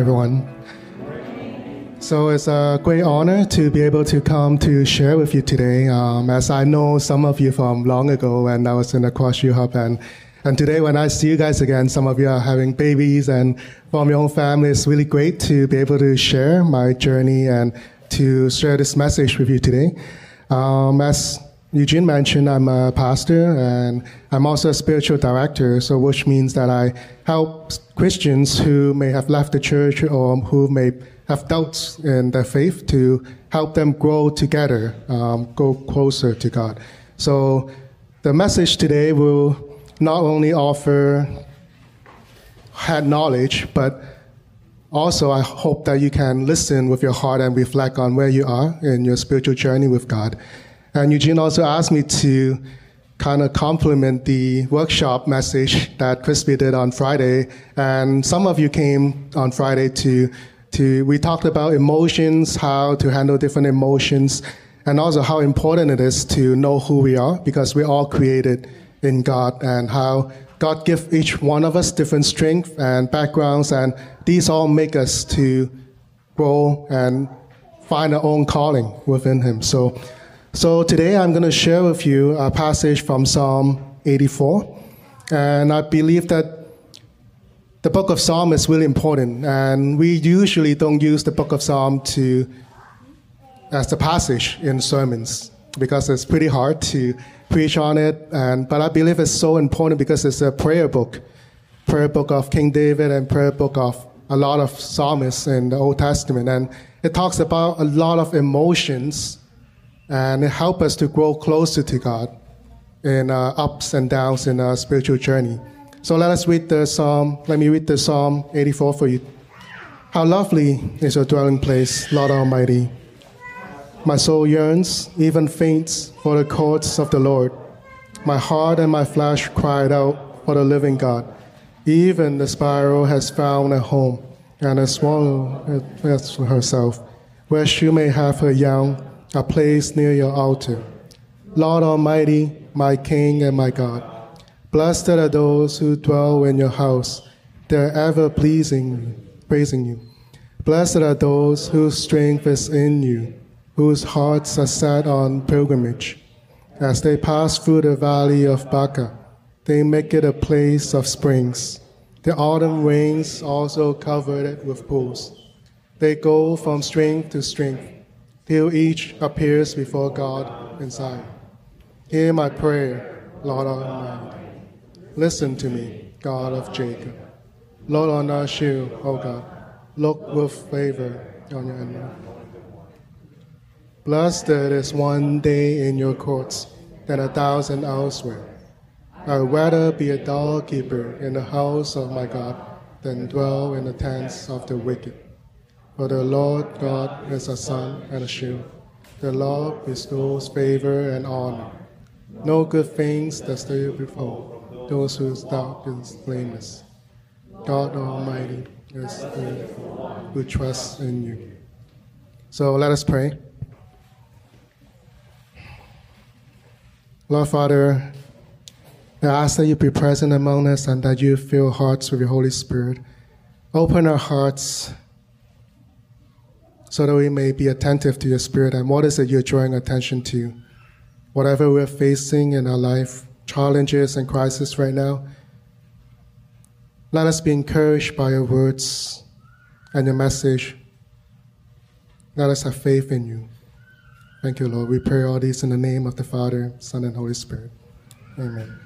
everyone. So it's a great honor to be able to come to share with you today. Um, as I know some of you from long ago when I was in the CrossU Hub, and, and today when I see you guys again, some of you are having babies and from your own family. It's really great to be able to share my journey and to share this message with you today. Um, as Eugene mentioned, I'm a pastor and I'm also a spiritual director, so which means that I help Christians who may have left the church or who may have doubts in their faith to help them grow together, um, go closer to God. So the message today will not only offer head knowledge, but also I hope that you can listen with your heart and reflect on where you are in your spiritual journey with God. And Eugene also asked me to kind of complement the workshop message that Crispy did on Friday. And some of you came on Friday to, to, we talked about emotions, how to handle different emotions, and also how important it is to know who we are because we're all created in God and how God gives each one of us different strengths and backgrounds, and these all make us to grow and find our own calling within Him. So so today I'm going to share with you a passage from Psalm 84. And I believe that the book of Psalm is really important. And we usually don't use the book of Psalm to as the passage in sermons because it's pretty hard to preach on it. And, but I believe it's so important because it's a prayer book, prayer book of King David and prayer book of a lot of psalmists in the Old Testament. And it talks about a lot of emotions and it help us to grow closer to God in uh, ups and downs in our spiritual journey. So let us read the Psalm. Let me read the Psalm 84 for you. How lovely is your dwelling place, Lord Almighty. My soul yearns, even faints, for the courts of the Lord. My heart and my flesh cried out for the living God. Even the sparrow has found a home, and a swallow herself, where she may have her young a place near your altar. Lord Almighty, my King and my God, blessed are those who dwell in your house. They're ever pleasing, praising you. Blessed are those whose strength is in you, whose hearts are set on pilgrimage. As they pass through the valley of Baca, they make it a place of springs. The autumn rains also covered it with pools. They go from strength to strength till each appears before God in Zion. Hear my prayer, Lord Almighty. Listen to me, God of Jacob. Lord on our shield, O God, look with favor on your enemy. Blessed is one day in your courts than a thousand elsewhere. I'd rather be a doorkeeper in the house of my God than dwell in the tents of the wicked. For the Lord God is a sun and a shield. The Lord bestows favor and honor. No good things that stay before those whose doubt is blameless. God Almighty is the who trusts in you. So let us pray. Lord Father, I ask that you be present among us and that you fill hearts with your Holy Spirit. Open our hearts so that we may be attentive to your spirit and what is it you're drawing attention to. Whatever we're facing in our life, challenges and crisis right now, let us be encouraged by your words and your message. Let us have faith in you. Thank you, Lord. We pray all these in the name of the Father, Son, and Holy Spirit. Amen.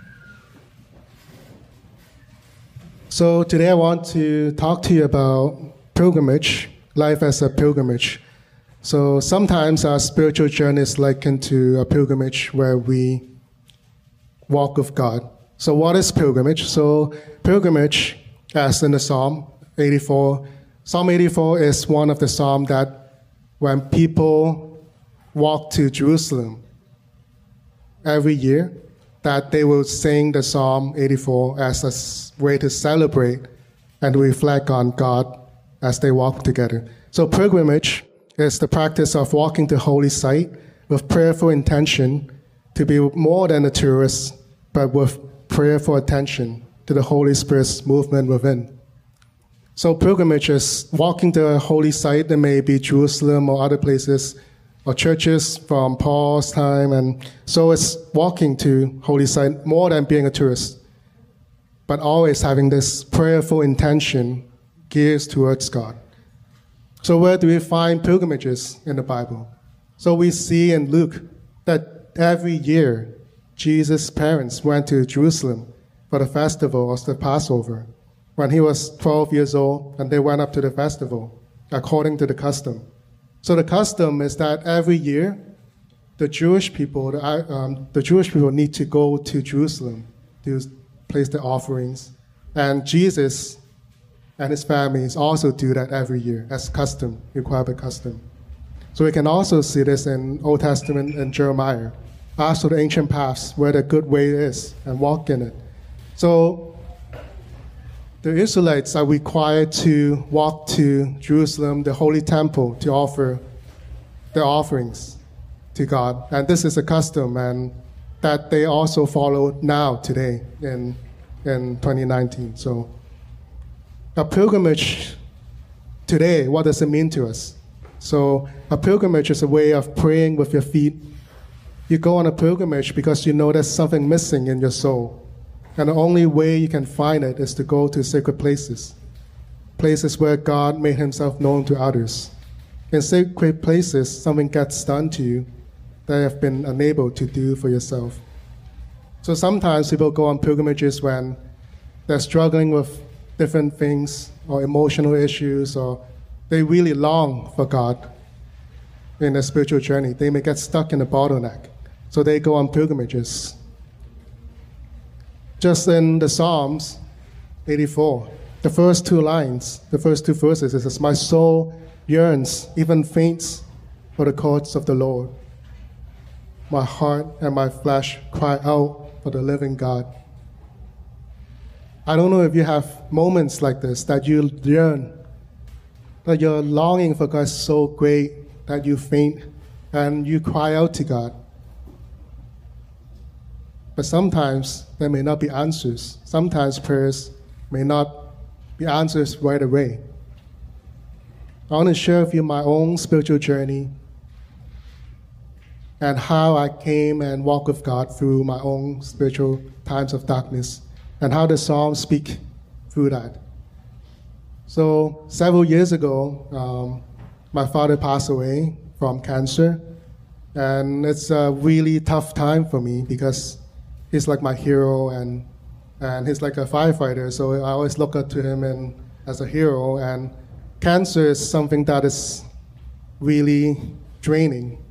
So today I want to talk to you about pilgrimage life as a pilgrimage. So sometimes our spiritual journey is likened to a pilgrimage where we walk with God. So what is pilgrimage? So pilgrimage, as in the Psalm 84, Psalm 84 is one of the psalms that when people walk to Jerusalem every year, that they will sing the Psalm 84 as a way to celebrate and reflect on God as they walk together. So pilgrimage is the practice of walking to holy site with prayerful intention to be more than a tourist, but with prayerful attention to the Holy Spirit's movement within. So pilgrimage is walking to a holy site, that may be Jerusalem or other places, or churches from Paul's time, and so it's walking to holy site more than being a tourist, but always having this prayerful intention gears towards God. So where do we find pilgrimages in the Bible? So we see in Luke that every year Jesus' parents went to Jerusalem for the festival of the Passover when he was 12 years old, and they went up to the festival according to the custom. So the custom is that every year, the Jewish people, the, um, the Jewish people need to go to Jerusalem to place their offerings, and Jesus and his families also do that every year as custom, required by custom. So we can also see this in Old Testament and Jeremiah. For the ancient paths where the good way is and walk in it. So the Israelites are required to walk to Jerusalem, the holy temple, to offer their offerings to God. And this is a custom and that they also follow now, today, in, in 2019. So a pilgrimage today, what does it mean to us? So a pilgrimage is a way of praying with your feet. You go on a pilgrimage because you know there's something missing in your soul and the only way you can find it is to go to sacred places, places where God made himself known to others. In sacred places, something gets done to you that you have been unable to do for yourself. So sometimes people go on pilgrimages when they're struggling with different things or emotional issues or they really long for God in their spiritual journey. They may get stuck in a bottleneck. So they go on pilgrimages just in the Psalms 84, the first two lines, the first two verses, it says, My soul yearns, even faints for the courts of the Lord. My heart and my flesh cry out for the living God. I don't know if you have moments like this that you yearn, that your longing for God is so great that you faint and you cry out to God. But sometimes there may not be answers. Sometimes prayers may not be answers right away. I want to share with you my own spiritual journey and how I came and walked with God through my own spiritual times of darkness and how the Psalms speak through that. So, several years ago, um, my father passed away from cancer, and it's a really tough time for me because he's like my hero and and he's like a firefighter. So I always look up to him and as a hero. And cancer is something that is really draining.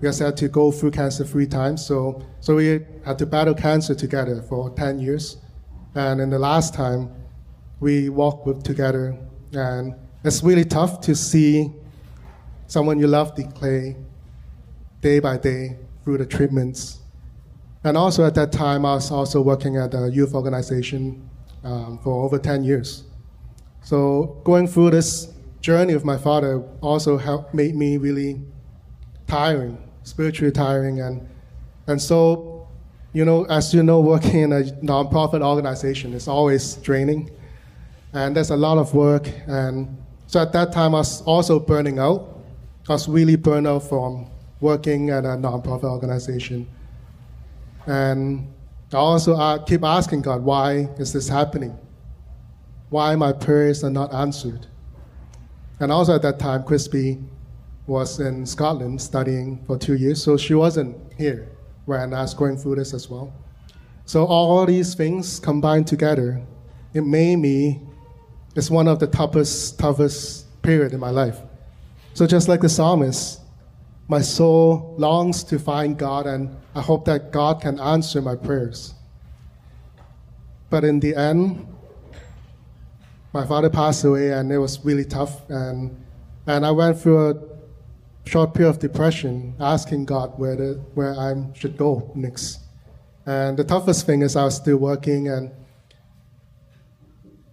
We had to go through cancer three times. So so we had to battle cancer together for ten years. And in the last time, we walked with together, and it's really tough to see someone you love decay day by day through the treatments and also at that time, I was also working at a youth organization um, for over 10 years. So going through this journey with my father also helped made me really tiring, spiritually tiring, and and so, you know, as you know, working in a nonprofit organization is always draining, and there's a lot of work. And so at that time, I was also burning out. I was really burned out from working at a nonprofit organization. And I also uh, keep asking God, why is this happening? Why my prayers are not answered? And also at that time, Crispy was in Scotland studying for two years, so she wasn't here when I was going through this as well. So all these things combined together, it made me, it's one of the toughest, toughest period in my life. So just like the psalmist, my soul longs to find God, and I hope that God can answer my prayers. But in the end, my father passed away, and it was really tough. And, and I went through a short period of depression, asking God where, the, where I should go next. And the toughest thing is I was still working, and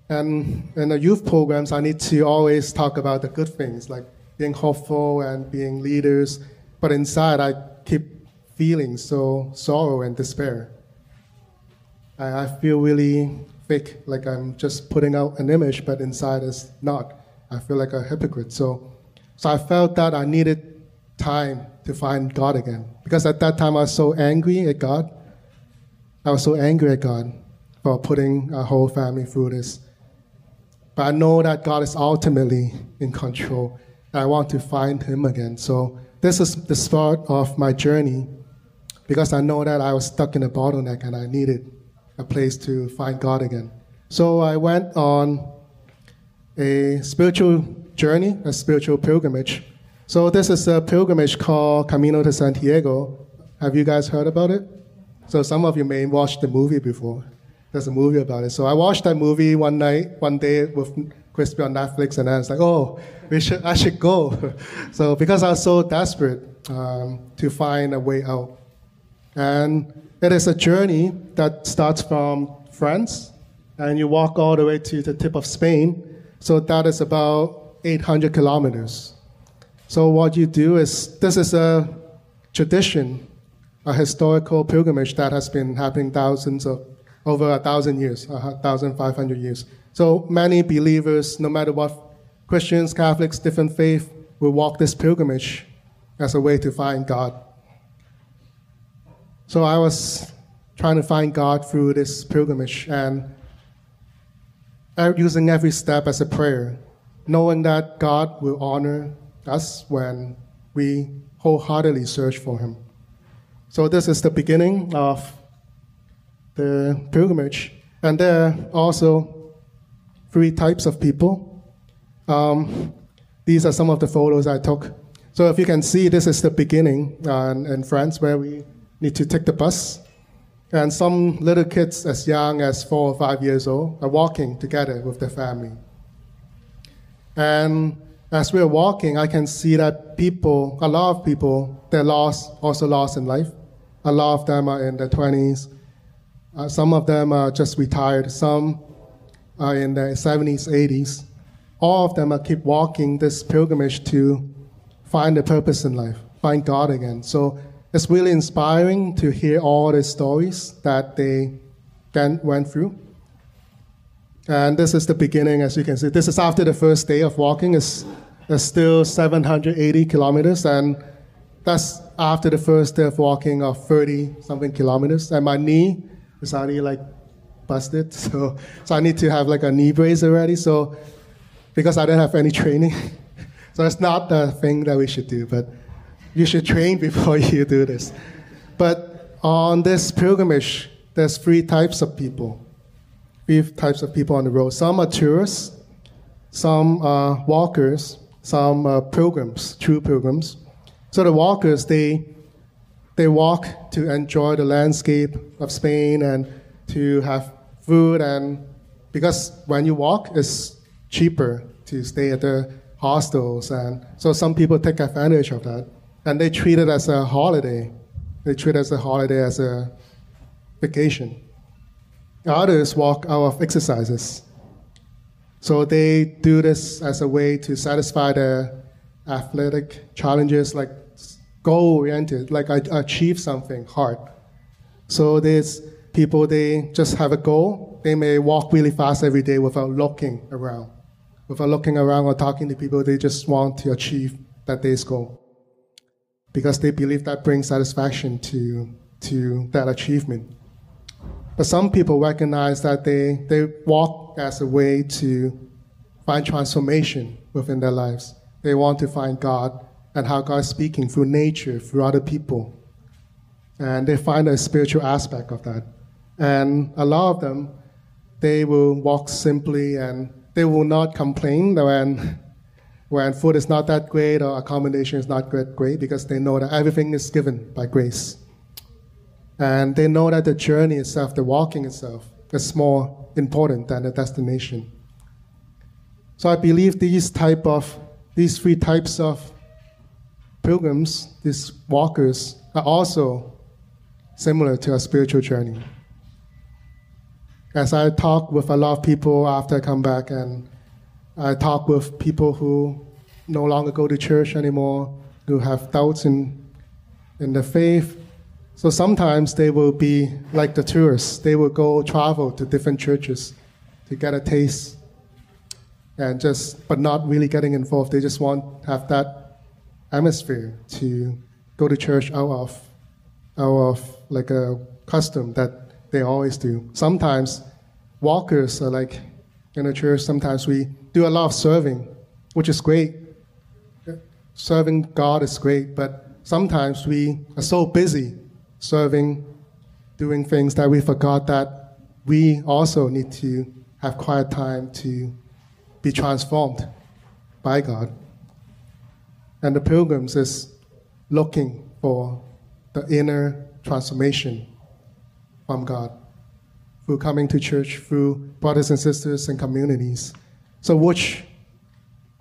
and in the youth programs, I need to always talk about the good things, like being hopeful and being leaders, but inside I keep feeling so sorrow and despair. I, I feel really fake, like I'm just putting out an image, but inside is not. I feel like a hypocrite. So, so I felt that I needed time to find God again. Because at that time I was so angry at God. I was so angry at God for putting our whole family through this. But I know that God is ultimately in control. And I want to find Him again. So this is the start of my journey because I know that I was stuck in a bottleneck and I needed a place to find God again. So I went on a spiritual journey, a spiritual pilgrimage. So this is a pilgrimage called Camino de Santiago. Have you guys heard about it? So some of you may watch the movie before. There's a movie about it. So I watched that movie one night, one day with Crispy on Netflix, and I was like, oh, we should, I should go. so because I was so desperate um, to find a way out. And it is a journey that starts from France, and you walk all the way to the tip of Spain. So that is about 800 kilometers. So what you do is, this is a tradition, a historical pilgrimage that has been happening thousands of over a thousand years, thousand five hundred years. So many believers, no matter what, Christians, Catholics, different faith, will walk this pilgrimage as a way to find God. So I was trying to find God through this pilgrimage and uh, using every step as a prayer, knowing that God will honor us when we wholeheartedly search for Him. So this is the beginning of the pilgrimage. And there are also three types of people. Um, these are some of the photos I took. So if you can see, this is the beginning uh, in, in France where we need to take the bus. And some little kids as young as four or five years old are walking together with their family. And as we're walking, I can see that people, a lot of people, they're lost, also lost in life. A lot of them are in their 20s, uh, some of them are just retired. Some are in their 70s, 80s. All of them are keep walking this pilgrimage to find a purpose in life, find God again. So it's really inspiring to hear all the stories that they then went through. And this is the beginning, as you can see. This is after the first day of walking. It's, it's still 780 kilometers, and that's after the first day of walking of 30 something kilometers. And my knee is already like busted. So, so I need to have like a knee brace already. So, because I don't have any training. so it's not the thing that we should do, but you should train before you do this. But on this pilgrimage, there's three types of people. Three types of people on the road. Some are tourists, some are walkers, some are pilgrims, true pilgrims. So the walkers, they they walk to enjoy the landscape of Spain and to have food and because when you walk it's cheaper to stay at the hostels and so some people take advantage of that and they treat it as a holiday they treat it as a holiday as a vacation others walk out of exercises so they do this as a way to satisfy their athletic challenges like goal oriented, like I achieve something hard. So there's people, they just have a goal. They may walk really fast every day without looking around. Without looking around or talking to people, they just want to achieve that day's goal. Because they believe that brings satisfaction to, to that achievement. But some people recognize that they, they walk as a way to find transformation within their lives. They want to find God and how God is speaking through nature, through other people. And they find a spiritual aspect of that. And a lot of them, they will walk simply and they will not complain when, when food is not that great or accommodation is not that great because they know that everything is given by grace. And they know that the journey itself, the walking itself, is more important than the destination. So I believe these type of these three types of pilgrims, these walkers, are also similar to a spiritual journey. As I talk with a lot of people after I come back, and I talk with people who no longer go to church anymore, who have doubts in, in the faith. So sometimes they will be like the tourists. They will go travel to different churches to get a taste and just, but not really getting involved. They just want have that atmosphere to go to church out of, out of like a custom that they always do. Sometimes walkers are like in a church, sometimes we do a lot of serving, which is great. Serving God is great, but sometimes we are so busy serving, doing things that we forgot that we also need to have quiet time to be transformed by God. And the pilgrims is looking for the inner transformation from God through coming to church, through brothers and sisters and communities. So, which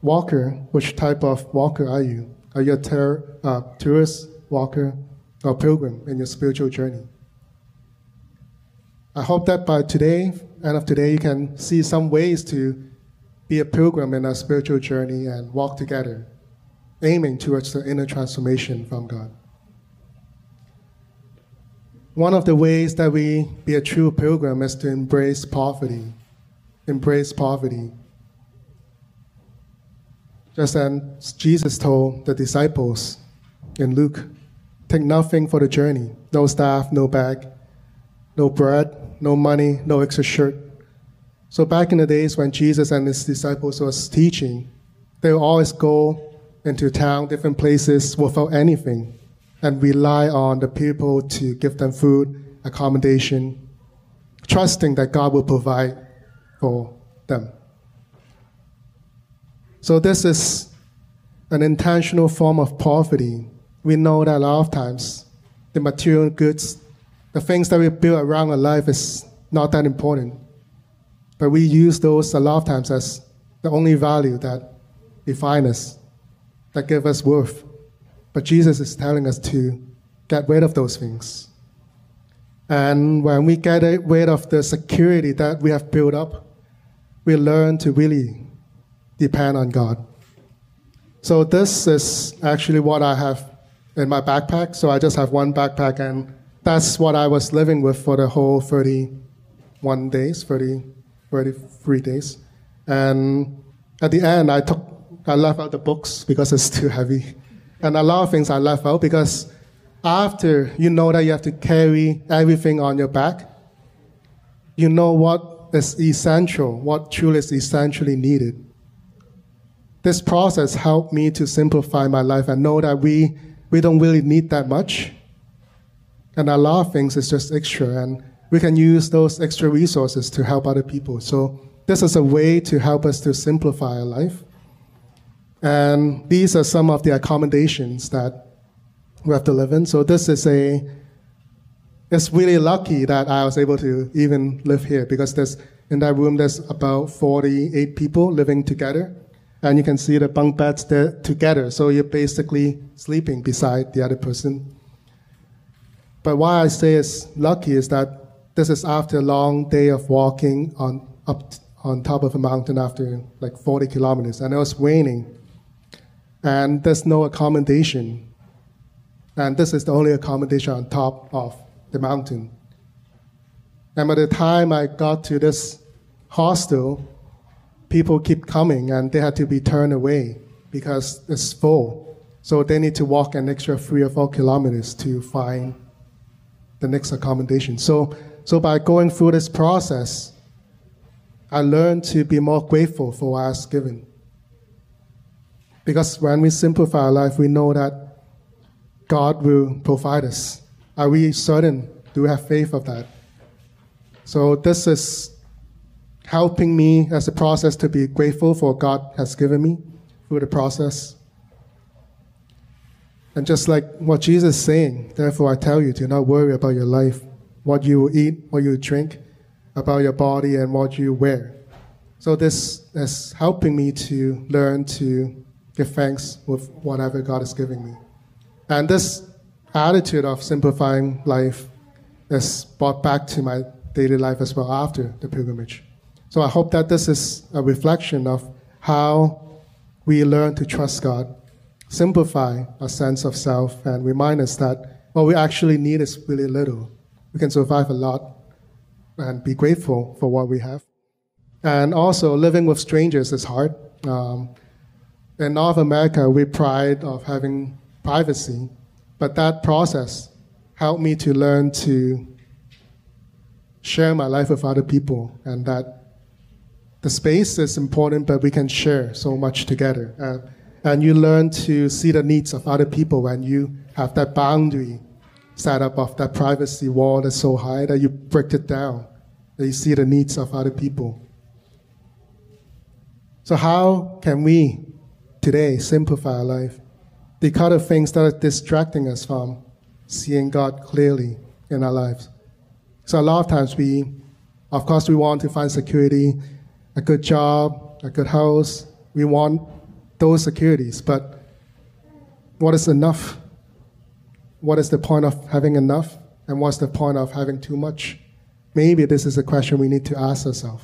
walker, which type of walker are you? Are you a ter- uh, tourist walker or pilgrim in your spiritual journey? I hope that by today, end of today, you can see some ways to be a pilgrim in our spiritual journey and walk together, aiming towards the inner transformation from God. One of the ways that we be a true pilgrim is to embrace poverty. Embrace poverty. Just as Jesus told the disciples in Luke, take nothing for the journey no staff, no bag, no bread, no money, no extra shirt. So back in the days when Jesus and his disciples was teaching, they would always go into town, different places without anything and rely on the people to give them food, accommodation, trusting that God will provide for them. So this is an intentional form of poverty. We know that a lot of times the material goods, the things that we build around our life is not that important. But we use those a lot of times as the only value that define us, that give us worth. But Jesus is telling us to get rid of those things. And when we get rid of the security that we have built up, we learn to really depend on God. So this is actually what I have in my backpack. So I just have one backpack, and that's what I was living with for the whole 31 days, 30, 33 days. And at the end, I took, I left out the books because it's too heavy. And a lot of things I left out because after you know that you have to carry everything on your back, you know what is essential, what truly is essentially needed. This process helped me to simplify my life and know that we, we don't really need that much. And a lot of things is just extra, and we can use those extra resources to help other people. So, this is a way to help us to simplify our life. And these are some of the accommodations that we have to live in. So this is a, it's really lucky that I was able to even live here because there's, in that room, there's about 48 people living together. And you can see the bunk beds there together. So you're basically sleeping beside the other person. But why I say it's lucky is that this is after a long day of walking on up on top of a mountain after like 40 kilometers, and it was raining and there's no accommodation. And this is the only accommodation on top of the mountain. And by the time I got to this hostel, people keep coming and they had to be turned away because it's full. So they need to walk an extra three or four kilometers to find the next accommodation. So, so by going through this process, I learned to be more grateful for what I was given. Because when we simplify our life, we know that God will provide us. Are we certain? Do we have faith of that? So this is helping me as a process to be grateful for what God has given me through the process. And just like what Jesus is saying, therefore I tell you, do not worry about your life, what you will eat, what you drink, about your body and what you wear. So this is helping me to learn to give thanks with whatever God is giving me. And this attitude of simplifying life is brought back to my daily life as well after the pilgrimage. So I hope that this is a reflection of how we learn to trust God, simplify our sense of self, and remind us that what we actually need is really little. We can survive a lot and be grateful for what we have. And also, living with strangers is hard. Um, in North America, we pride of having privacy, but that process helped me to learn to share my life with other people, and that the space is important, but we can share so much together. Uh, and you learn to see the needs of other people when you have that boundary set up of that privacy wall that's so high that you break it down, that you see the needs of other people. So, how can we today simplify our life? The kind of things that are distracting us from seeing God clearly in our lives. So, a lot of times we, of course, we want to find security, a good job, a good house. We want those securities, but what is enough? What is the point of having enough? And what's the point of having too much? Maybe this is a question we need to ask ourselves.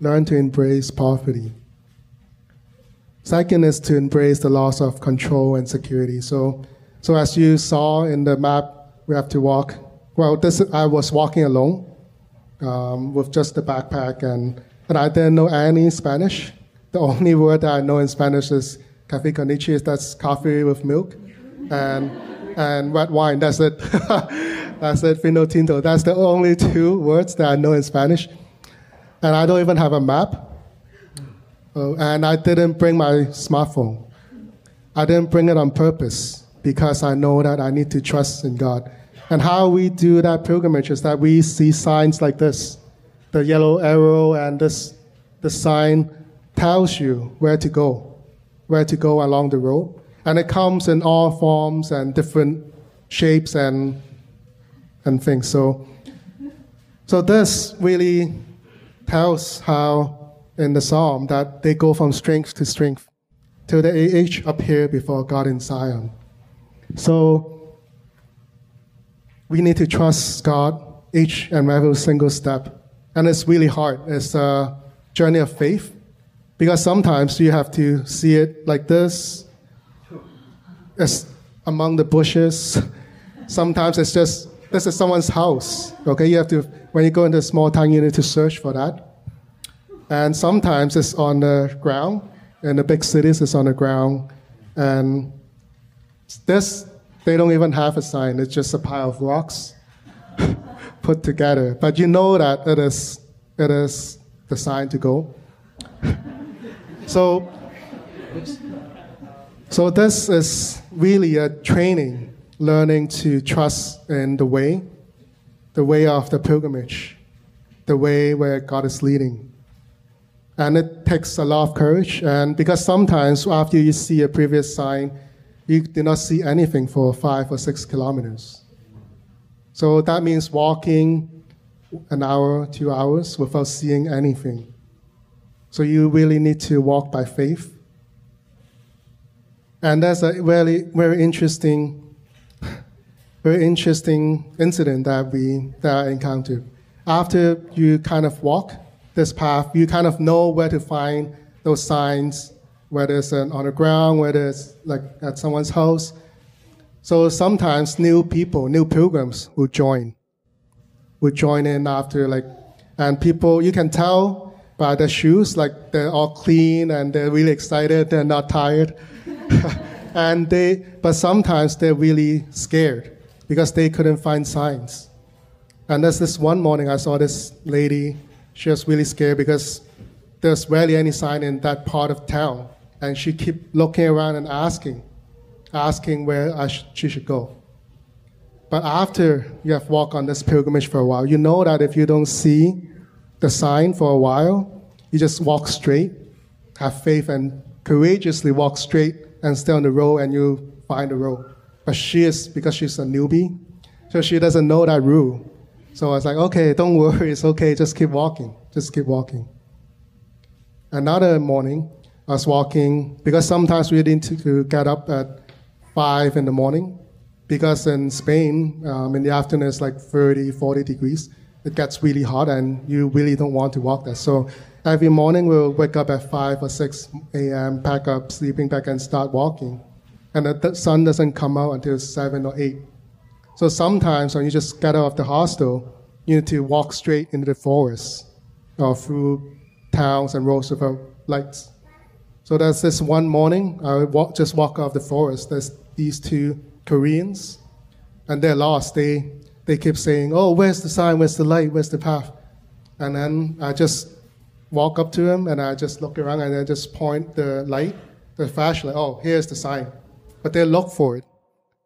Learn to embrace poverty. Second is to embrace the loss of control and security. So, so as you saw in the map, we have to walk. Well, this I was walking alone um, with just the backpack, and, and I didn't know any Spanish. The only word that I know in Spanish is café con leche, that's coffee with milk and and red wine. That's it. that's it. Vino tinto. That's the only two words that I know in Spanish, and I don't even have a map. Oh, and I didn't bring my smartphone. I didn't bring it on purpose because I know that I need to trust in God. And how we do that pilgrimage is that we see signs like this. The yellow arrow and this the sign tells you where to go, where to go along the road. And it comes in all forms and different shapes and, and things. So, so this really tells how in the psalm that they go from strength to strength till the age appear before God in Zion. So we need to trust God each and every single step. And it's really hard. It's a journey of faith because sometimes you have to see it like this it's among the bushes. Sometimes it's just this is someone's house. Okay, you have to when you go into a small town, you need to search for that. And sometimes it's on the ground. In the big cities, it's on the ground. And this, they don't even have a sign. It's just a pile of rocks put together. But you know that it is, it is the sign to go. so, so this is really a training, learning to trust in the way, the way of the pilgrimage, the way where God is leading. And it takes a lot of courage, and because sometimes after you see a previous sign, you do not see anything for five or six kilometers. So that means walking an hour, two hours without seeing anything. So you really need to walk by faith and that's a very, very interesting, very interesting incident that we that I encountered. After you kind of walk this path, you kind of know where to find those signs, whether it's on the ground, whether it's like at someone's house. So sometimes new people, new pilgrims will join, will join in after like, and people you can tell by their shoes, like they're all clean and they're really excited, they're not tired. and they, but sometimes they're really scared because they couldn't find signs. And there's this one morning I saw this lady, she was really scared because there's rarely any sign in that part of town. And she kept looking around and asking, asking where sh- she should go. But after you have walked on this pilgrimage for a while, you know that if you don't see the sign for a while, you just walk straight, have faith, and courageously walk straight and stay on the road and you find the road. But she is, because she's a newbie, so she doesn't know that rule. So I was like, okay, don't worry, it's okay, just keep walking, just keep walking. Another morning, Was walking, because sometimes we need to get up at 5 in the morning, because in Spain, um, in the afternoon, it's like 30, 40 degrees. It gets really hot, and you really don't want to walk there. So Every morning we'll wake up at 5 or 6 a.m., pack up sleeping bag, and start walking. And the sun doesn't come out until 7 or 8. So sometimes when you just get out of the hostel, you need to walk straight into the forest. or through towns and roads without lights. So there's this one morning, I walk, just walk out of the forest. There's these two Koreans, and they're lost. They they keep saying, "Oh, where's the sign? Where's the light? Where's the path?" And then I just walk up to them and I just look around and I just point the light, the flashlight. Oh, here's the sign. But they look for it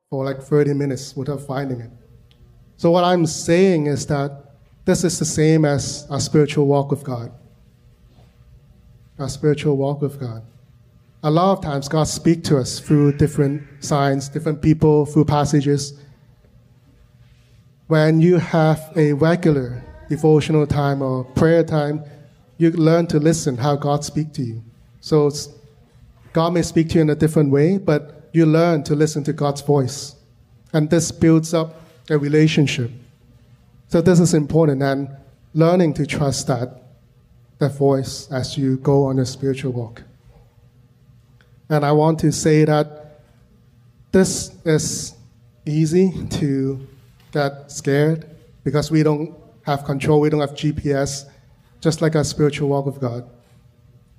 for like 30 minutes without finding it. So what I'm saying is that this is the same as our spiritual walk with God. Our spiritual walk with God. A lot of times God speaks to us through different signs, different people, through passages. When you have a regular devotional time or prayer time, you learn to listen how God speaks to you. So God may speak to you in a different way, but you learn to listen to God's voice. And this builds up a relationship. So this is important and learning to trust that that voice as you go on your spiritual walk. And I want to say that this is easy to get scared because we don't have control, we don't have GPS, just like our spiritual walk with God.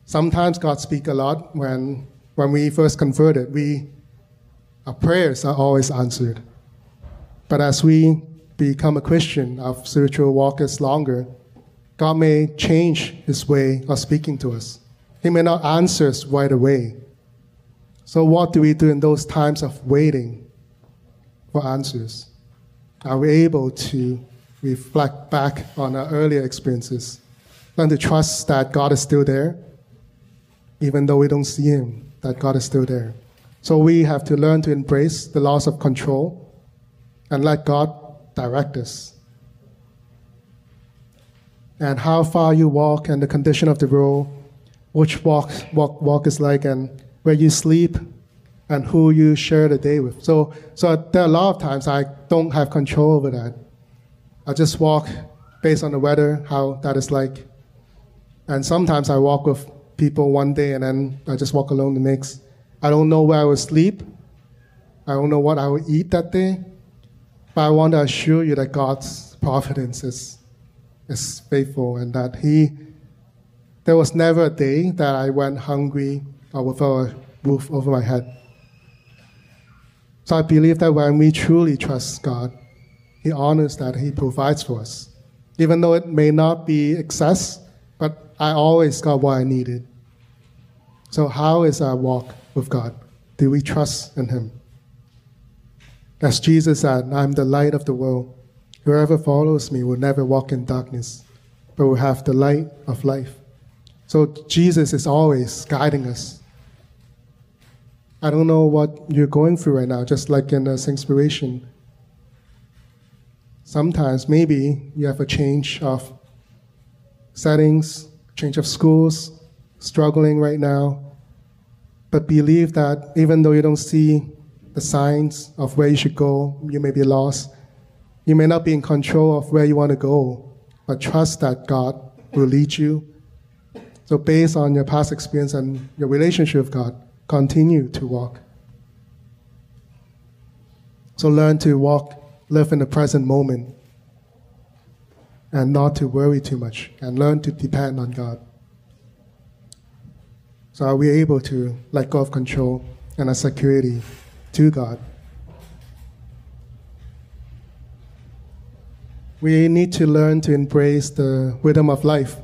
Sometimes God speaks a lot when when we first converted, we our prayers are always answered. But as we become a Christian, our spiritual walk is longer, God may change his way of speaking to us. He may not answer us right away. So, what do we do in those times of waiting for answers? Are we able to reflect back on our earlier experiences? Learn to trust that God is still there, even though we don't see Him, that God is still there. So, we have to learn to embrace the loss of control and let God direct us. And how far you walk and the condition of the road, which walk, walk, walk is like, and where you sleep, and who you share the day with. So, so there are a lot of times I don't have control over that. I just walk based on the weather, how that is like. And sometimes I walk with people one day and then I just walk alone the next. I don't know where I will sleep. I don't know what I will eat that day. But I want to assure you that God's providence is, is faithful and that He, there was never a day that I went hungry or without a roof over my head. So I believe that when we truly trust God, He honors that He provides for us. Even though it may not be excess, but I always got what I needed. So, how is our walk with God? Do we trust in Him? As Jesus said, I am the light of the world. Whoever follows me will never walk in darkness, but will have the light of life. So Jesus is always guiding us. I don't know what you're going through right now, just like in this inspiration. Sometimes maybe you have a change of settings, change of schools, struggling right now. But believe that even though you don't see the signs of where you should go. You may be lost. You may not be in control of where you want to go, but trust that God will lead you. So, based on your past experience and your relationship with God, continue to walk. So, learn to walk, live in the present moment, and not to worry too much, and learn to depend on God. So, are we able to let go of control and a security to God. We need to learn to embrace the rhythm of life.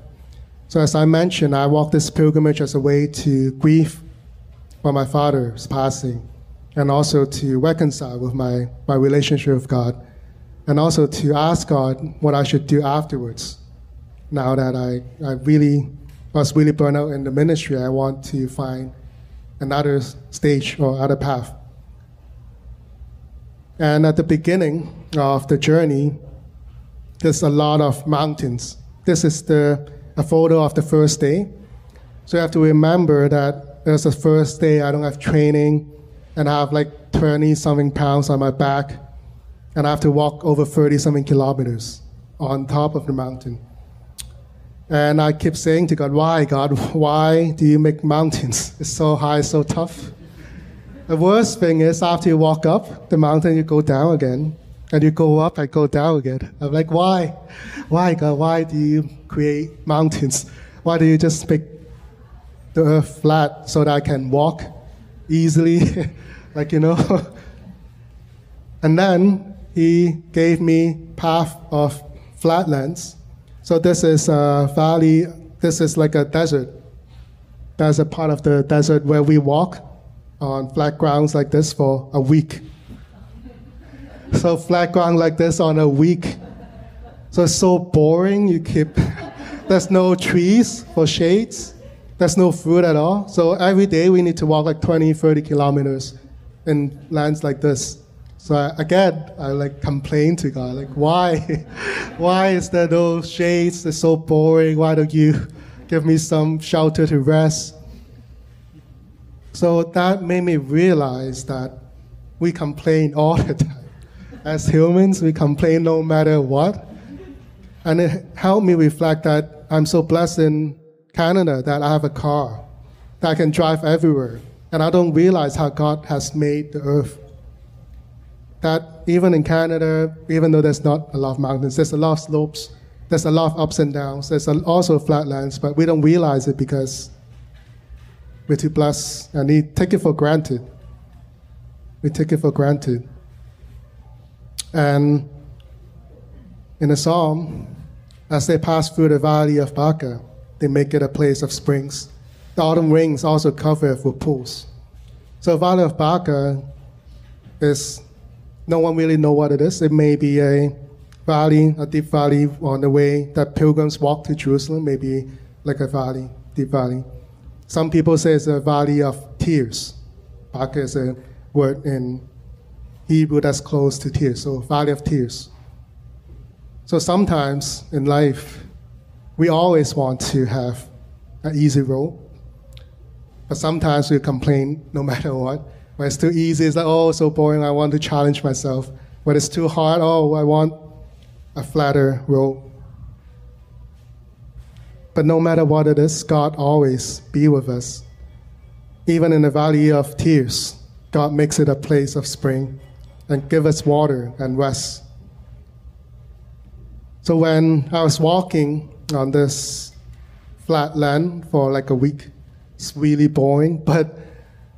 So, as I mentioned, I walk this pilgrimage as a way to grieve for my father's passing and also to reconcile with my, my relationship with God and also to ask God what I should do afterwards. Now that I, I really was really burned out in the ministry, I want to find another stage or other path. And at the beginning of the journey, there's a lot of mountains. This is the, a photo of the first day. So you have to remember that there's the first day I don't have training and I have like 20 something pounds on my back and I have to walk over 30 something kilometers on top of the mountain. And I keep saying to God, why, God, why do you make mountains? It's so high, so tough. The worst thing is after you walk up the mountain, you go down again. And you go up and go down again. I'm like, why? Why, God? Why do you create mountains? Why do you just make the earth flat so that I can walk easily? like, you know? and then he gave me path of flatlands. So this is a valley, this is like a desert. There's a part of the desert where we walk on flat grounds like this for a week. So flat ground like this on a week. So it's so boring. You keep there's no trees for shades. There's no food at all. So every day we need to walk like 20, 30 kilometers in lands like this. So I, again, I like complain to God, like why, why is there no shades? It's so boring. Why don't you give me some shelter to rest? So that made me realize that we complain all the time. As humans, we complain no matter what. And it helped me reflect that I'm so blessed in Canada that I have a car that I can drive everywhere. And I don't realize how God has made the earth. That even in Canada, even though there's not a lot of mountains, there's a lot of slopes, there's a lot of ups and downs, there's also flatlands, but we don't realize it because we're too blessed and we take it for granted. We take it for granted. And in the psalm, as they pass through the valley of Baca, they make it a place of springs. The autumn rains also cover it with pools. So Valley of Baca is no one really know what it is. It may be a valley, a deep valley on the way that pilgrims walk to Jerusalem, maybe like a valley, deep valley. Some people say it's a valley of tears. Baca is a word in Hebrew that's close to tears, so valley of tears. So sometimes in life, we always want to have an easy road, but sometimes we complain no matter what. When it's too easy, it's like, oh, so boring, I want to challenge myself. When it's too hard, oh, I want a flatter road. But no matter what it is, God always be with us. Even in the valley of tears, God makes it a place of spring and give us water and rest. So when I was walking on this flat land for like a week, it's really boring. But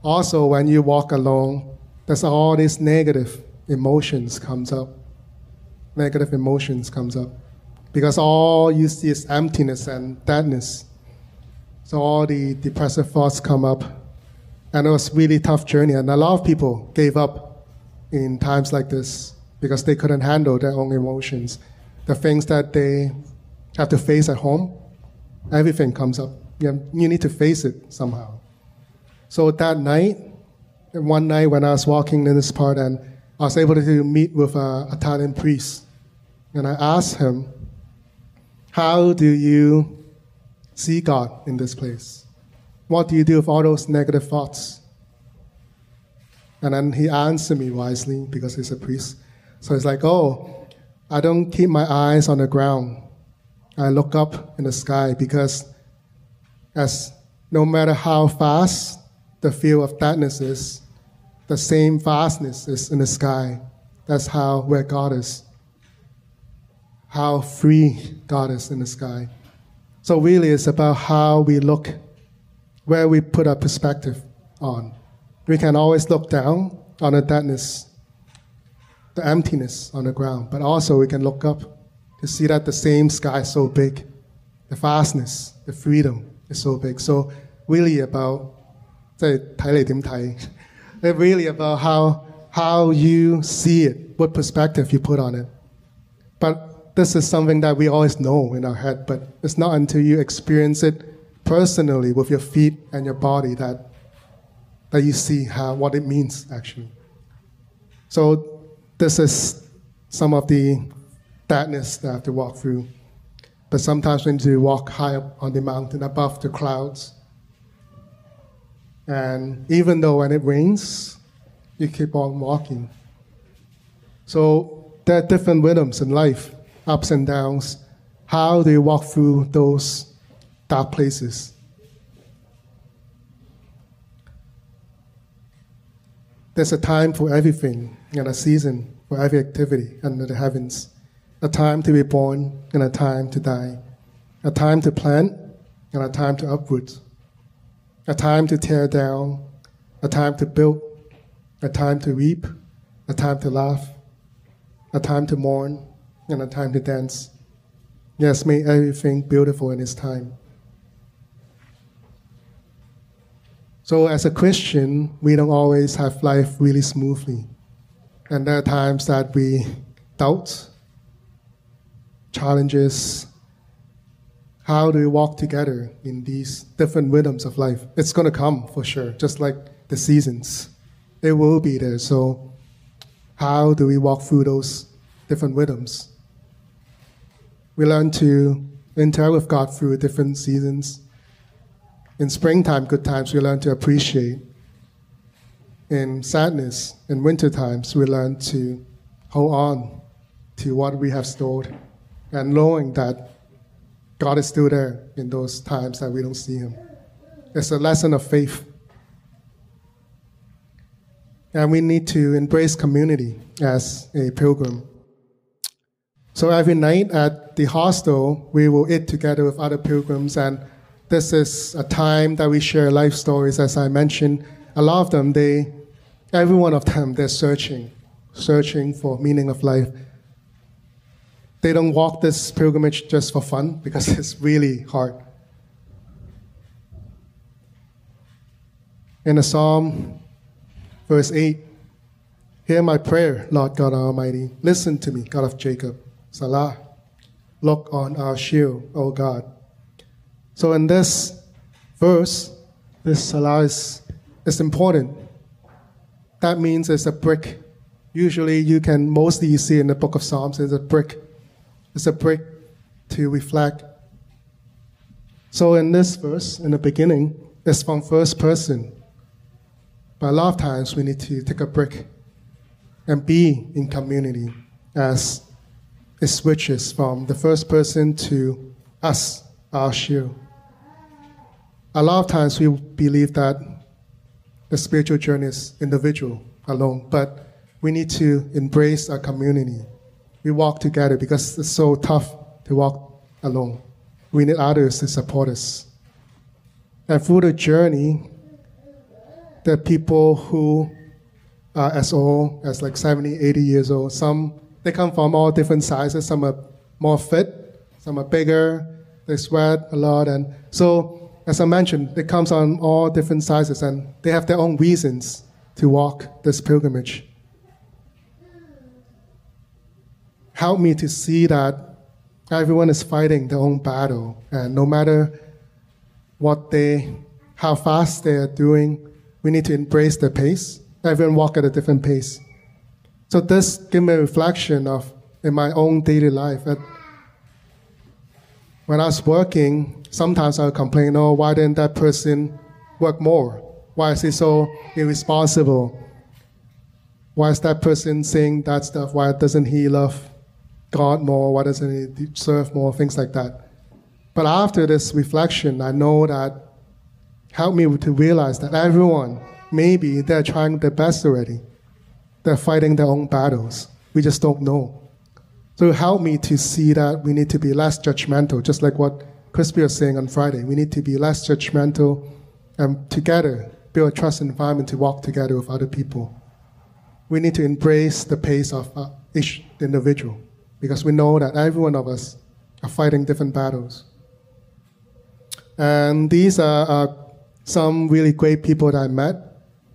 also when you walk alone, there's all these negative emotions comes up. Negative emotions comes up because all you see is emptiness and deadness. So all the depressive thoughts come up. And it was really tough journey. And a lot of people gave up in times like this because they couldn't handle their own emotions. The things that they have to face at home, everything comes up. You, you need to face it somehow. So that night, one night when I was walking in this part and I was able to meet with a Italian priest. And I asked him, how do you see God in this place? What do you do with all those negative thoughts? And then he answered me wisely because he's a priest. So he's like, Oh, I don't keep my eyes on the ground. I look up in the sky because as no matter how fast the field of darkness is, the same vastness is in the sky. That's how where God is how free God is in the sky. So, really, it's about how we look, where we put our perspective on. We can always look down on the darkness, the emptiness on the ground, but also we can look up to see that the same sky is so big, the vastness, the freedom is so big. So, really, about 即系睇你点睇，it's really about how how you see it, what perspective you put on it. But this is something that we always know in our head, but it's not until you experience it personally with your feet and your body that that you see how what it means actually. So this is some of the darkness that I have to walk through. But sometimes we need to walk high up on the mountain above the clouds. And even though when it rains, you keep on walking. So there are different rhythms in life ups and downs. How do you walk through those dark places? There's a time for everything and a season for every activity under the heavens, a time to be born and a time to die. a time to plant and a time to uproot, a time to tear down, a time to build, a time to weep, a time to laugh, a time to mourn, and a time to dance. Yes, make everything beautiful in His time. So, as a Christian, we don't always have life really smoothly. And there are times that we doubt, challenges. How do we walk together in these different rhythms of life? It's going to come for sure, just like the seasons. It will be there. So, how do we walk through those different rhythms? We learn to interact with God through different seasons. In springtime, good times, we learn to appreciate. In sadness, in winter times, we learn to hold on to what we have stored and knowing that God is still there in those times that we don't see Him. It's a lesson of faith. And we need to embrace community as a pilgrim. So every night at the hostel, we will eat together with other pilgrims, and this is a time that we share life stories. As I mentioned, a lot of them, they, every one of them, they're searching, searching for meaning of life. They don't walk this pilgrimage just for fun because it's really hard. In the Psalm, verse 8, Hear my prayer, Lord God Almighty. Listen to me, God of Jacob. Selah. Look on our shield, O God. So in this verse, this Selah is, is important. That means it's a brick. Usually you can mostly see in the book of Psalms it's a brick. It's a break to reflect. So in this verse, in the beginning, it's from first person. But a lot of times we need to take a break and be in community as it switches from the first person to us, our shield. A lot of times we believe that the spiritual journey is individual, alone, but we need to embrace our community. We walk together because it's so tough to walk alone. We need others to support us. And through the journey, are people who are as old as like 70, 80 years old. Some they come from all different sizes. Some are more fit, some are bigger. They sweat a lot, and so as I mentioned, it comes on all different sizes, and they have their own reasons to walk this pilgrimage. Help me to see that everyone is fighting their own battle, and no matter what they, how fast they are doing, we need to embrace the pace. Everyone walk at a different pace. So this gave me a reflection of in my own daily life. That when I was working, sometimes I would complain, oh, why didn't that person work more? Why is he so irresponsible? Why is that person saying that stuff? Why doesn't he love God more? Why doesn't he serve more? Things like that. But after this reflection, I know that helped me to realize that everyone, maybe they're trying their best already. They're fighting their own battles. We just don't know. So it helped me to see that we need to be less judgmental, just like what Crispy was saying on Friday. We need to be less judgmental and together build a trust environment to walk together with other people. We need to embrace the pace of uh, each individual because we know that every one of us are fighting different battles. And these are some really great people that I met,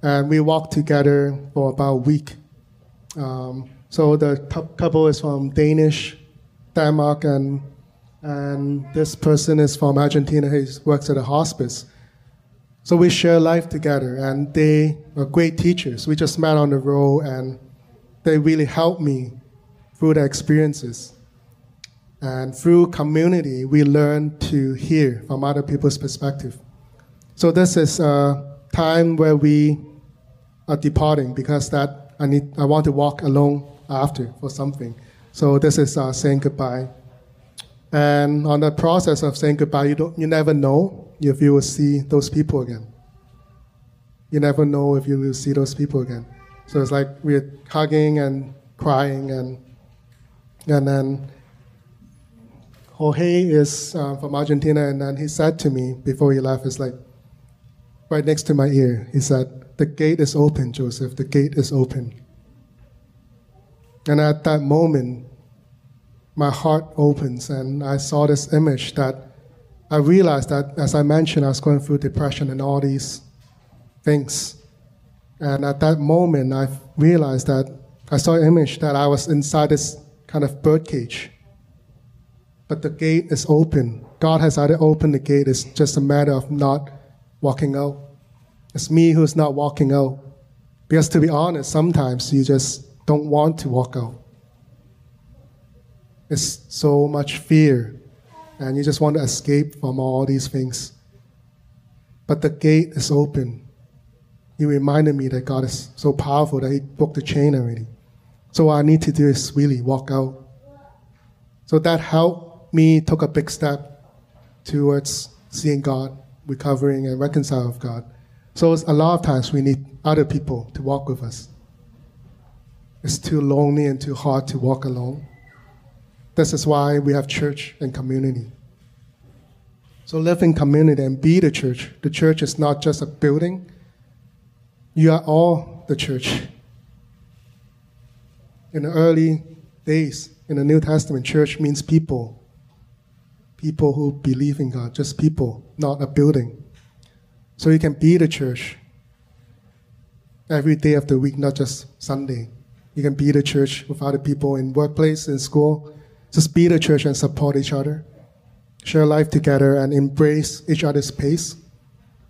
and we walked together for about a week. Um, so the couple is from Danish, Denmark, and and this person is from Argentina. He works at a hospice. So we share life together, and they are great teachers. We just met on the road, and they really helped me through their experiences. And through community, we learn to hear from other people's perspective. So this is a time where we are departing because that I need I want to walk alone after for something. So this is uh, saying goodbye. And on the process of saying goodbye, you don't you never know if you will see those people again. You never know if you will see those people again. So it's like we're hugging and crying and and then Jorge is uh, from Argentina, and then he said to me before he left, "It's like right next to my ear." He said, "The gate is open, Joseph. The gate is open." And at that moment, my heart opens, and I saw this image that I realized that, as I mentioned, I was going through depression and all these things. And at that moment, I realized that I saw an image that I was inside this kind of birdcage. But the gate is open. God has already opened the gate. It's just a matter of not walking out. It's me who's not walking out. Because to be honest, sometimes you just don't want to walk out. It's so much fear, and you just want to escape from all these things. But the gate is open. He reminded me that God is so powerful that He broke the chain already. So what I need to do is really walk out. So that helped me took a big step towards seeing God, recovering and reconciling with God. So a lot of times we need other people to walk with us. It's too lonely and too hard to walk alone. This is why we have church and community. So live in community and be the church. The church is not just a building. You are all the church. In the early days, in the New Testament, church means people. People who believe in God, just people, not a building. So you can be the church every day of the week, not just Sunday. You can be the church with other people in workplace, in school. Just be the church and support each other. Share life together and embrace each other's pace.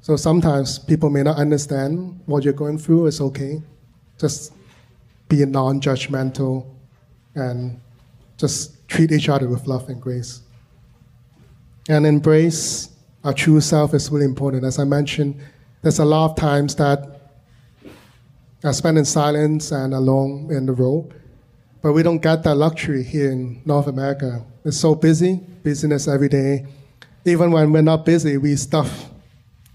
So sometimes people may not understand what you're going through. It's okay. Just be non judgmental and just treat each other with love and grace. And embrace our true self is really important. As I mentioned, there's a lot of times that I spend in silence and alone in the road, but we don't get that luxury here in North America. It's so busy, busyness every day. Even when we're not busy, we stuff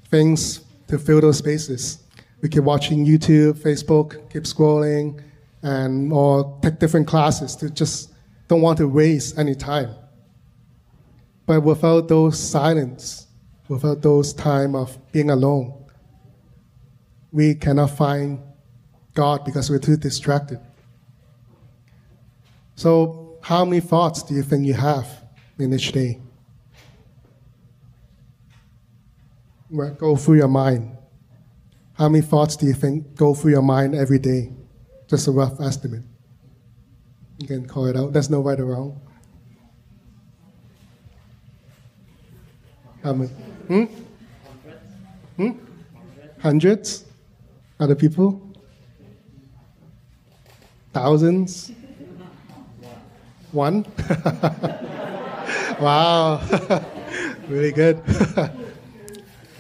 things to fill those spaces. We keep watching YouTube, Facebook, keep scrolling, and or take different classes to just don't want to waste any time. But without those silence, without those time of being alone, we cannot find God because we're too distracted. So, how many thoughts do you think you have in each day? Go through your mind. How many thoughts do you think go through your mind every day? Just a rough estimate. You can call it out. There's no right or wrong. How many? Hmm? Hmm? Hundreds? Other people? Thousands? One? wow. really good.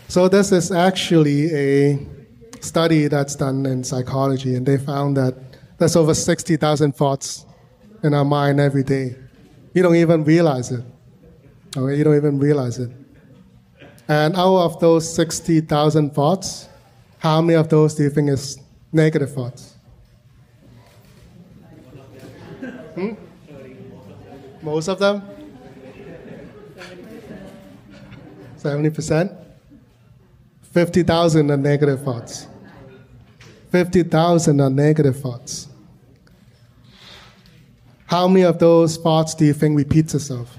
so, this is actually a study that's done in psychology, and they found that there's over 60,000 thoughts in our mind every day. You don't even realize it. Okay, you don't even realize it. And out of those 60,000 thoughts, how many of those do you think is negative thoughts? Hmm? Most of them? 70%? 50,000 are negative thoughts. 50,000 are negative thoughts. How many of those thoughts do you think repeats itself?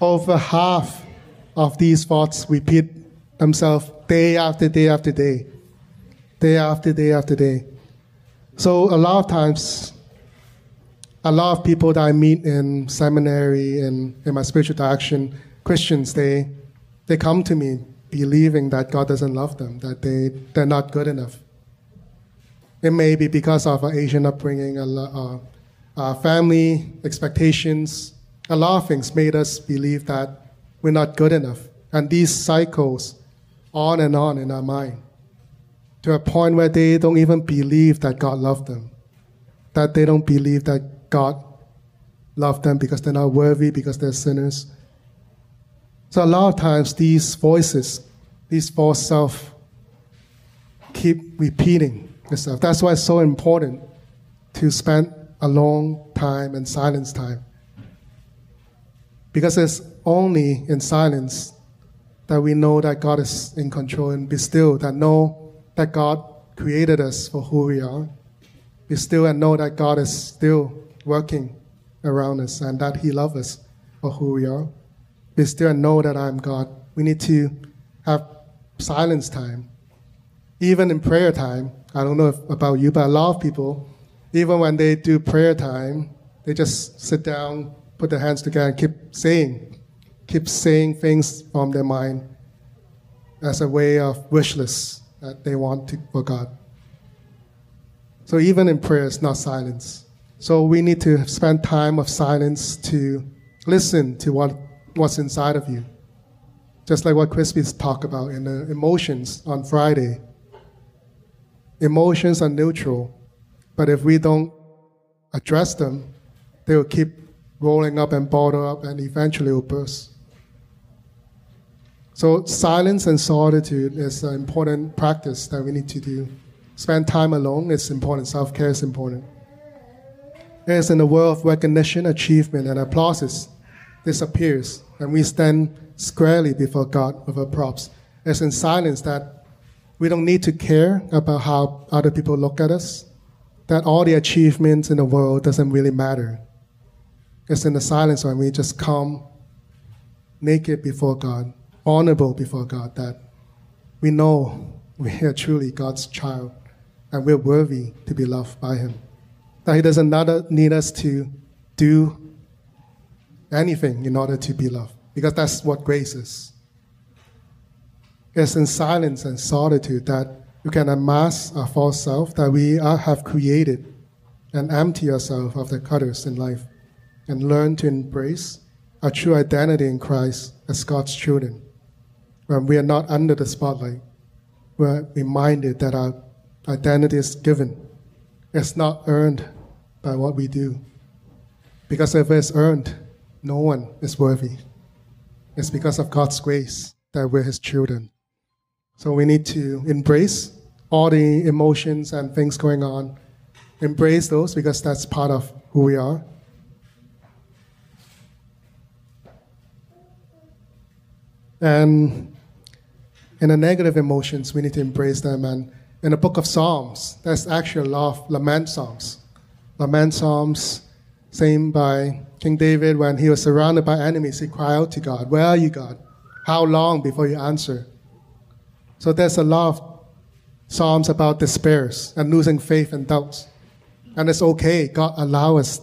Over half of these thoughts repeat themselves day after day after day, day after day after day. So a lot of times a lot of people that I meet in seminary and in my spiritual direction, Christians, they, they come to me believing that God doesn't love them, that they, they're not good enough. It may be because of our Asian upbringing, uh, our family expectations, a lot of things made us believe that we're not good enough. And these cycles on and on in our mind to a point where they don't even believe that God loved them, that they don't believe that God love them because they're not worthy, because they're sinners. So a lot of times these voices, these false self, keep repeating yourself. That's why it's so important to spend a long time in silence time. Because it's only in silence that we know that God is in control and be still, that know that God created us for who we are. Be still and know that God is still working around us and that He loves us for who we are. Be still know that I'm God. We need to have silence time. Even in prayer time, I don't know if, about you, but a lot of people, even when they do prayer time, they just sit down, put their hands together, and keep saying, keep saying things from their mind as a way of wish list that they want to, for God. So even in prayer, it's not silence. So we need to spend time of silence to listen to what, what's inside of you. Just like what Crispy's talked about in the emotions on Friday. Emotions are neutral, but if we don't address them, they will keep rolling up and bottle up and eventually will burst. So silence and solitude is an important practice that we need to do. Spend time alone is important. Self-care is important. Is in the world of recognition, achievement, and applauses disappears, and we stand squarely before God with our props. It's in silence that we don't need to care about how other people look at us, that all the achievements in the world doesn't really matter. It's in the silence when we just come naked before God, honorable before God, that we know we are truly God's child and we're worthy to be loved by Him. That He doesn't need us to do anything in order to be loved, because that's what grace is. It's in silence and solitude that you can unmask our false self that we are, have created and empty ourselves of the cutters in life and learn to embrace our true identity in Christ as God's children. When we are not under the spotlight, we're reminded that our identity is given. It's not earned by what we do. Because if it's earned, no one is worthy. It's because of God's grace that we're His children. So we need to embrace all the emotions and things going on. Embrace those because that's part of who we are. And in the negative emotions, we need to embrace them. And in the book of Psalms, there's actually a lot of lament psalms. Lament psalms, same by King David when he was surrounded by enemies, he cried out to God, Where are you, God? How long before you answer? So there's a lot of psalms about despairs and losing faith and doubts. And it's okay. God allow us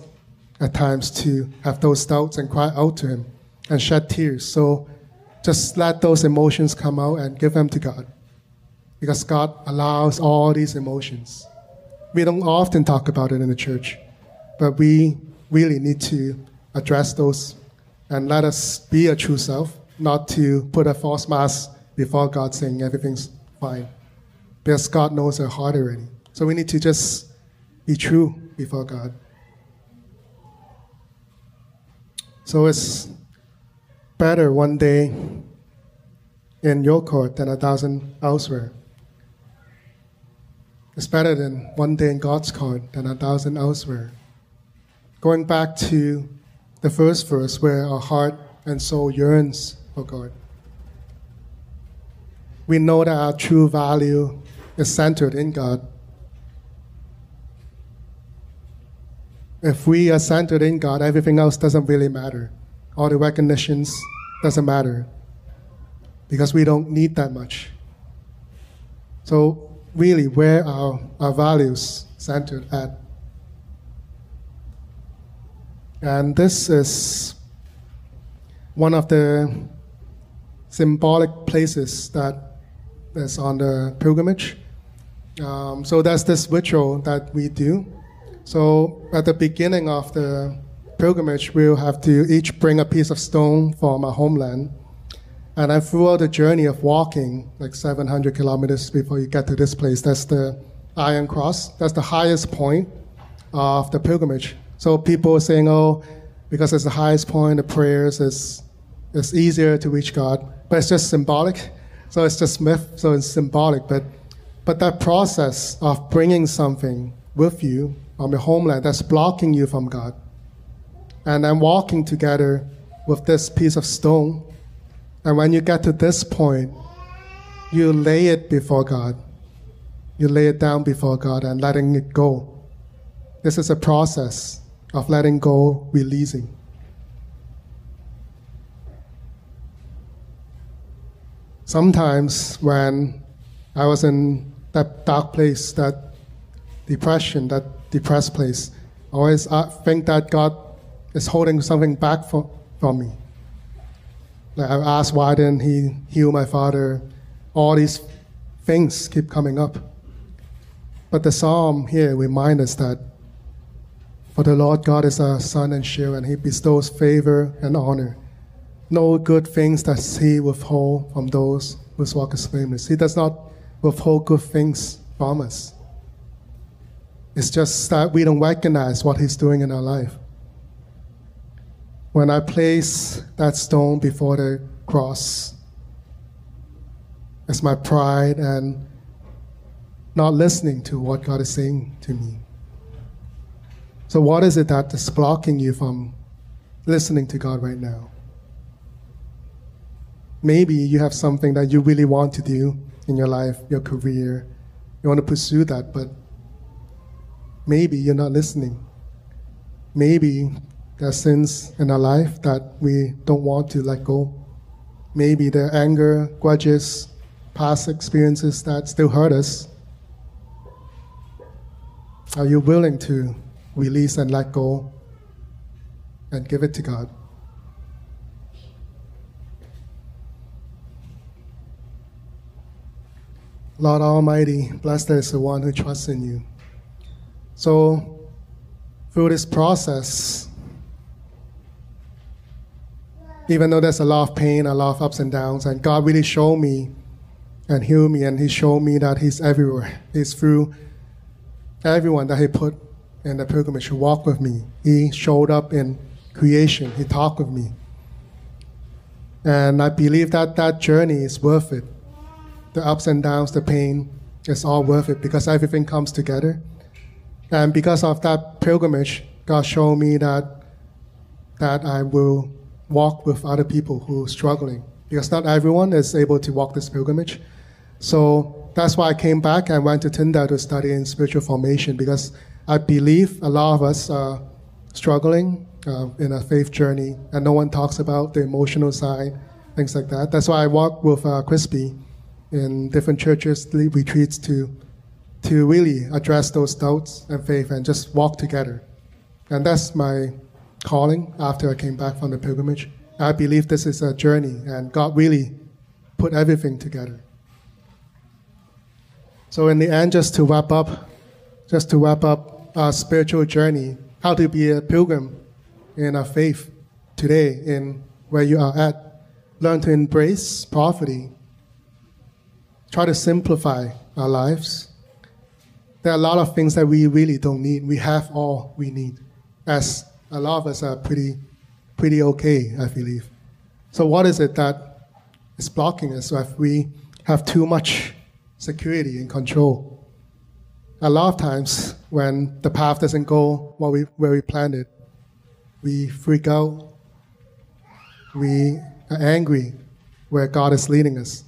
at times to have those doubts and cry out to Him and shed tears. So just let those emotions come out and give them to God. Because God allows all these emotions. We don't often talk about it in the church, but we really need to address those and let us be a true self, not to put a false mask before God saying everything's fine. Because God knows our heart already. So we need to just be true before God. So it's better one day in your court than a thousand elsewhere. It's better than one day in God's court than a thousand elsewhere. Going back to the first verse where our heart and soul yearns for God. We know that our true value is centered in God. If we are centered in God, everything else doesn't really matter all the recognitions doesn't matter because we don't need that much. So, really, where are our values centered at? And this is one of the symbolic places that is on the pilgrimage. Um, so that's this ritual that we do. So at the beginning of the pilgrimage, we'll have to each bring a piece of stone from our homeland. And then throughout the journey of walking, like 700 kilometers before you get to this place, that's the Iron Cross. That's the highest point of the pilgrimage. So people are saying, oh, because it's the highest point, the prayers is it's easier to reach God. But it's just symbolic. So it's just myth, so it's symbolic. But But that process of bringing something with you from your homeland that's blocking you from God, and then walking together with this piece of stone, and when you get to this point, you lay it before God. You lay it down before God and letting it go. This is a process of letting go, releasing. Sometimes when I was in that dark place, that depression, that depressed place, I always uh, think that God is holding something back from, from me. Like I asked, why didn't He heal my father? All these things keep coming up. But the psalm here reminds us that for the Lord God is our sun and shield, and He bestows favor and honor no good things does he withhold from those whose walk is blameless. He does not withhold good things from us. It's just that we don't recognize what he's doing in our life. When I place that stone before the cross, it's my pride and not listening to what God is saying to me. So, what is it that is blocking you from listening to God right now? Maybe you have something that you really want to do in your life, your career. You want to pursue that, but maybe you're not listening. Maybe there are sins in our life that we don't want to let go. Maybe there are anger, grudges, past experiences that still hurt us. Are you willing to release and let go and give it to God? Lord Almighty, blessed is the one who trusts in you. So, through this process, even though there's a lot of pain, a lot of ups and downs, and God really showed me and healed me, and He showed me that He's everywhere. He's through everyone that He put in the pilgrimage to walk with me. He showed up in creation, He talked with me. And I believe that that journey is worth it the ups and downs, the pain, it's all worth it because everything comes together. And because of that pilgrimage, God showed me that that I will walk with other people who are struggling. Because not everyone is able to walk this pilgrimage. So that's why I came back and went to Tyndale to study in spiritual formation because I believe a lot of us are struggling uh, in a faith journey and no one talks about the emotional side, things like that. That's why I walk with uh, Crispy in different churches, retreats to to really address those doubts and faith and just walk together. And that's my calling after I came back from the pilgrimage. I believe this is a journey, and God really put everything together. So, in the end, just to wrap up, just to wrap up our spiritual journey, how to be a pilgrim in our faith today, in where you are at, learn to embrace poverty try to simplify our lives. There are a lot of things that we really don't need. We have all we need, as a lot of us are pretty, pretty okay, I believe. So, what is it that is blocking us if we have too much security and control? A lot of times, when the path doesn't go where we, where we planned it, we freak out. We are angry where God is leading us.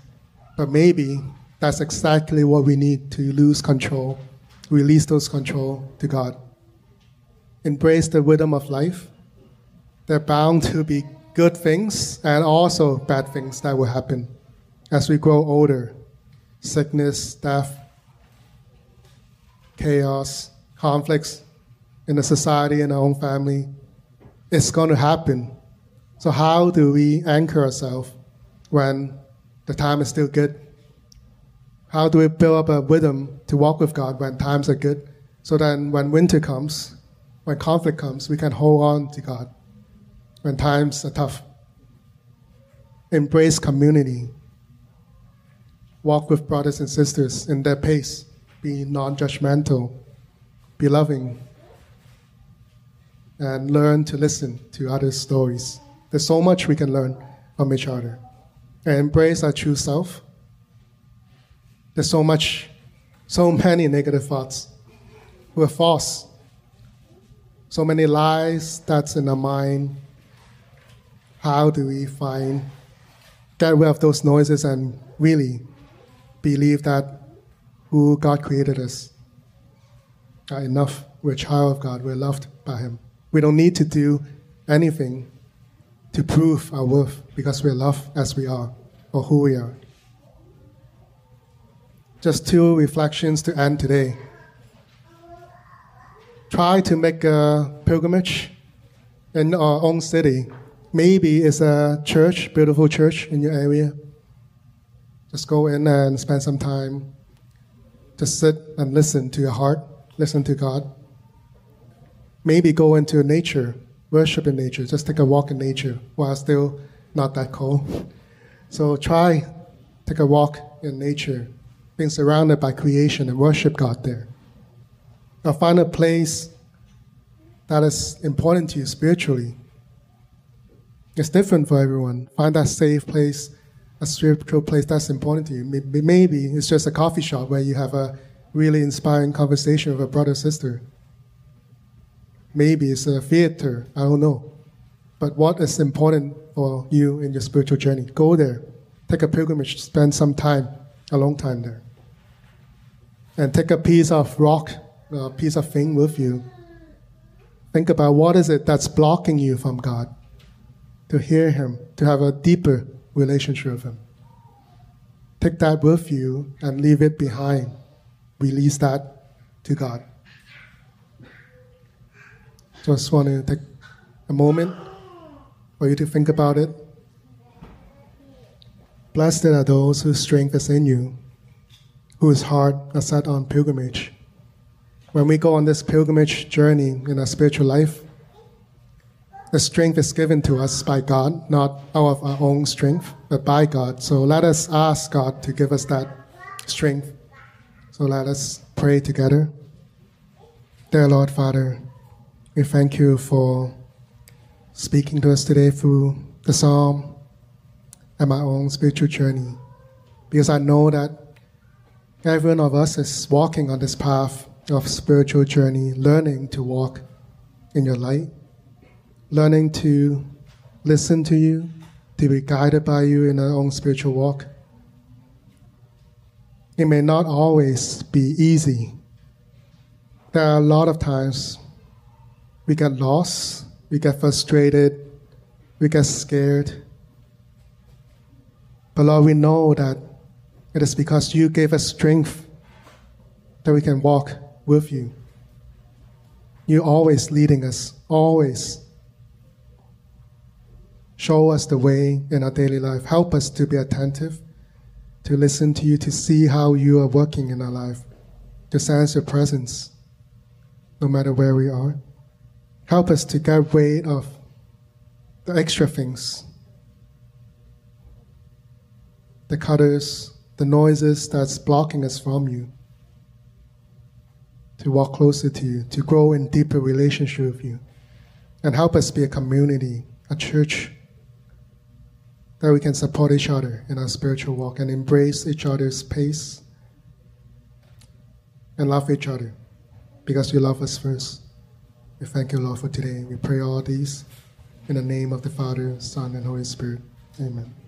But maybe that's exactly what we need to lose control, release those control to God. Embrace the rhythm of life. There are bound to be good things and also bad things that will happen as we grow older sickness, death, chaos, conflicts in the society and our own family. It's going to happen. So, how do we anchor ourselves when the time is still good. How do we build up a rhythm to walk with God when times are good? So then when winter comes, when conflict comes, we can hold on to God when times are tough. Embrace community. Walk with brothers and sisters in their pace. Be non judgmental. Be loving. And learn to listen to others' stories. There's so much we can learn from each other and embrace our true self. There's so much So many negative thoughts We're false. So many lies that's in our mind. How do we find get rid of those noises and really believe that who God created us are enough? We're a child of God. We're loved by Him. We don't need to do anything to prove our worth because we're loved as we are or who we are. Just two reflections to end today. Try to make a pilgrimage in our own city. Maybe it's a church, beautiful church in your area. Just go in and spend some time. Just sit and listen to your heart, listen to God. Maybe go into nature, worship in nature, just take a walk in nature while still not that cold. So try take a walk in nature, being surrounded by creation and worship God there. Now find a place that is important to you spiritually. It's different for everyone. Find that safe place, a spiritual place that's important to you. Maybe it's just a coffee shop where you have a really inspiring conversation with a brother or sister. Maybe it's a theater, I don't know. But what is important for you in your spiritual journey? Go there, take a pilgrimage, spend some time, a long time there. And take a piece of rock, a piece of thing with you. Think about what is it that's blocking you from God to hear Him, to have a deeper relationship with Him. Take that with you and leave it behind. Release that to God. Just want to take a moment for you to think about it. Blessed are those whose strength is in you, whose heart are set on pilgrimage. When we go on this pilgrimage journey in our spiritual life, the strength is given to us by God, not out of our own strength, but by God. So let us ask God to give us that strength. So let us pray together. Dear Lord Father, we thank you for speaking to us today through the psalm and my own spiritual journey. Because I know that every one of us is walking on this path of spiritual journey, learning to walk in your light, learning to listen to you, to be guided by you in our own spiritual walk. It may not always be easy. There are a lot of times we get lost, we get frustrated, we get scared. But Lord, we know that it is because you gave us strength that we can walk with you. You're always leading us, always. Show us the way in our daily life. Help us to be attentive, to listen to you, to see how you are working in our life, to sense your presence, no matter where we are. Help us to get rid of the extra things, the cutters, the noises that's blocking us from you, to walk closer to you, to grow in deeper relationship with you, and help us be a community, a church that we can support each other in our spiritual walk and embrace each other's pace and love each other because you love us first. We thank you, Lord, for today. We pray all these in the name of the Father, Son, and Holy Spirit. Amen.